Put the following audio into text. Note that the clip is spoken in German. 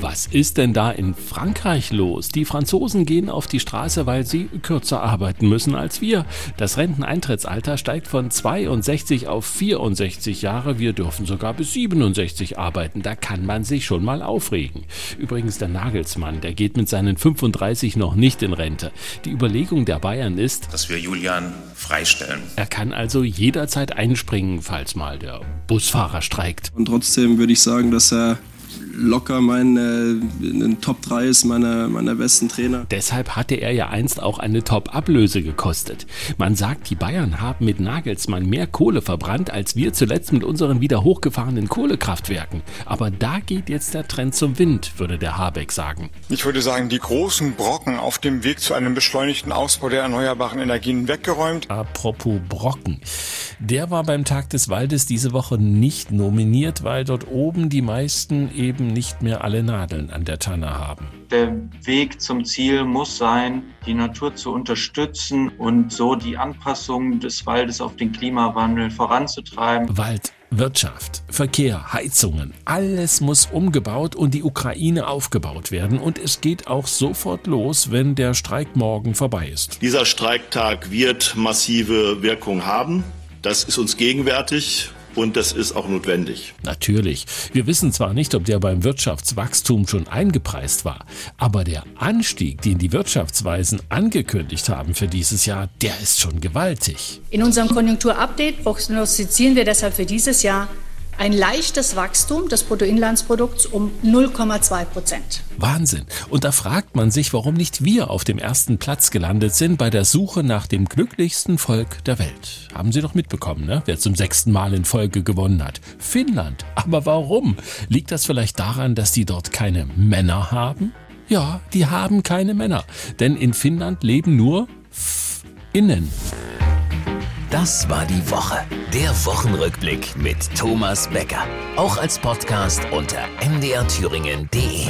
Was ist denn da in Frankreich los? Die Franzosen gehen auf die Straße, weil sie kürzer arbeiten müssen als wir. Das Renteneintrittsalter steigt von 62 auf 64 Jahre. Wir dürfen sogar bis 67 arbeiten. Da kann man sich schon mal aufregen. Übrigens der Nagelsmann, der geht mit seinen 35 noch nicht in Rente. Die Überlegung der Bayern ist, dass wir Julian freistellen. Er kann also jederzeit einspringen, falls mal der Busfahrer streikt. Und trotzdem würde ich sagen, dass er locker mein äh, in den Top 3 ist meiner, meiner besten Trainer. Deshalb hatte er ja einst auch eine Top-Ablöse gekostet. Man sagt, die Bayern haben mit Nagelsmann mehr Kohle verbrannt, als wir zuletzt mit unseren wieder hochgefahrenen Kohlekraftwerken. Aber da geht jetzt der Trend zum Wind, würde der Habeck sagen. Ich würde sagen, die großen Brocken auf dem Weg zu einem beschleunigten Ausbau der erneuerbaren Energien weggeräumt. Apropos Brocken. Der war beim Tag des Waldes diese Woche nicht nominiert, weil dort oben die meisten eben nicht mehr alle Nadeln an der Tanne haben. Der Weg zum Ziel muss sein, die Natur zu unterstützen und so die Anpassung des Waldes auf den Klimawandel voranzutreiben. Wald Wirtschaft, Verkehr, Heizungen, alles muss umgebaut und die Ukraine aufgebaut werden. Und es geht auch sofort los, wenn der Streik morgen vorbei ist. Dieser Streiktag wird massive Wirkung haben. Das ist uns gegenwärtig und das ist auch notwendig. Natürlich. Wir wissen zwar nicht, ob der beim Wirtschaftswachstum schon eingepreist war, aber der Anstieg, den die Wirtschaftsweisen angekündigt haben für dieses Jahr, der ist schon gewaltig. In unserem Konjunkturupdate prognostizieren wir deshalb für dieses Jahr ein leichtes Wachstum des Bruttoinlandsprodukts um 0,2 Prozent. Wahnsinn. Und da fragt man sich, warum nicht wir auf dem ersten Platz gelandet sind bei der Suche nach dem glücklichsten Volk der Welt. Haben Sie doch mitbekommen, ne? wer zum sechsten Mal in Folge gewonnen hat. Finnland. Aber warum? Liegt das vielleicht daran, dass die dort keine Männer haben? Ja, die haben keine Männer. Denn in Finnland leben nur Innen. Das war die Woche. Der Wochenrückblick mit Thomas Becker. Auch als Podcast unter mdrthüringen.de.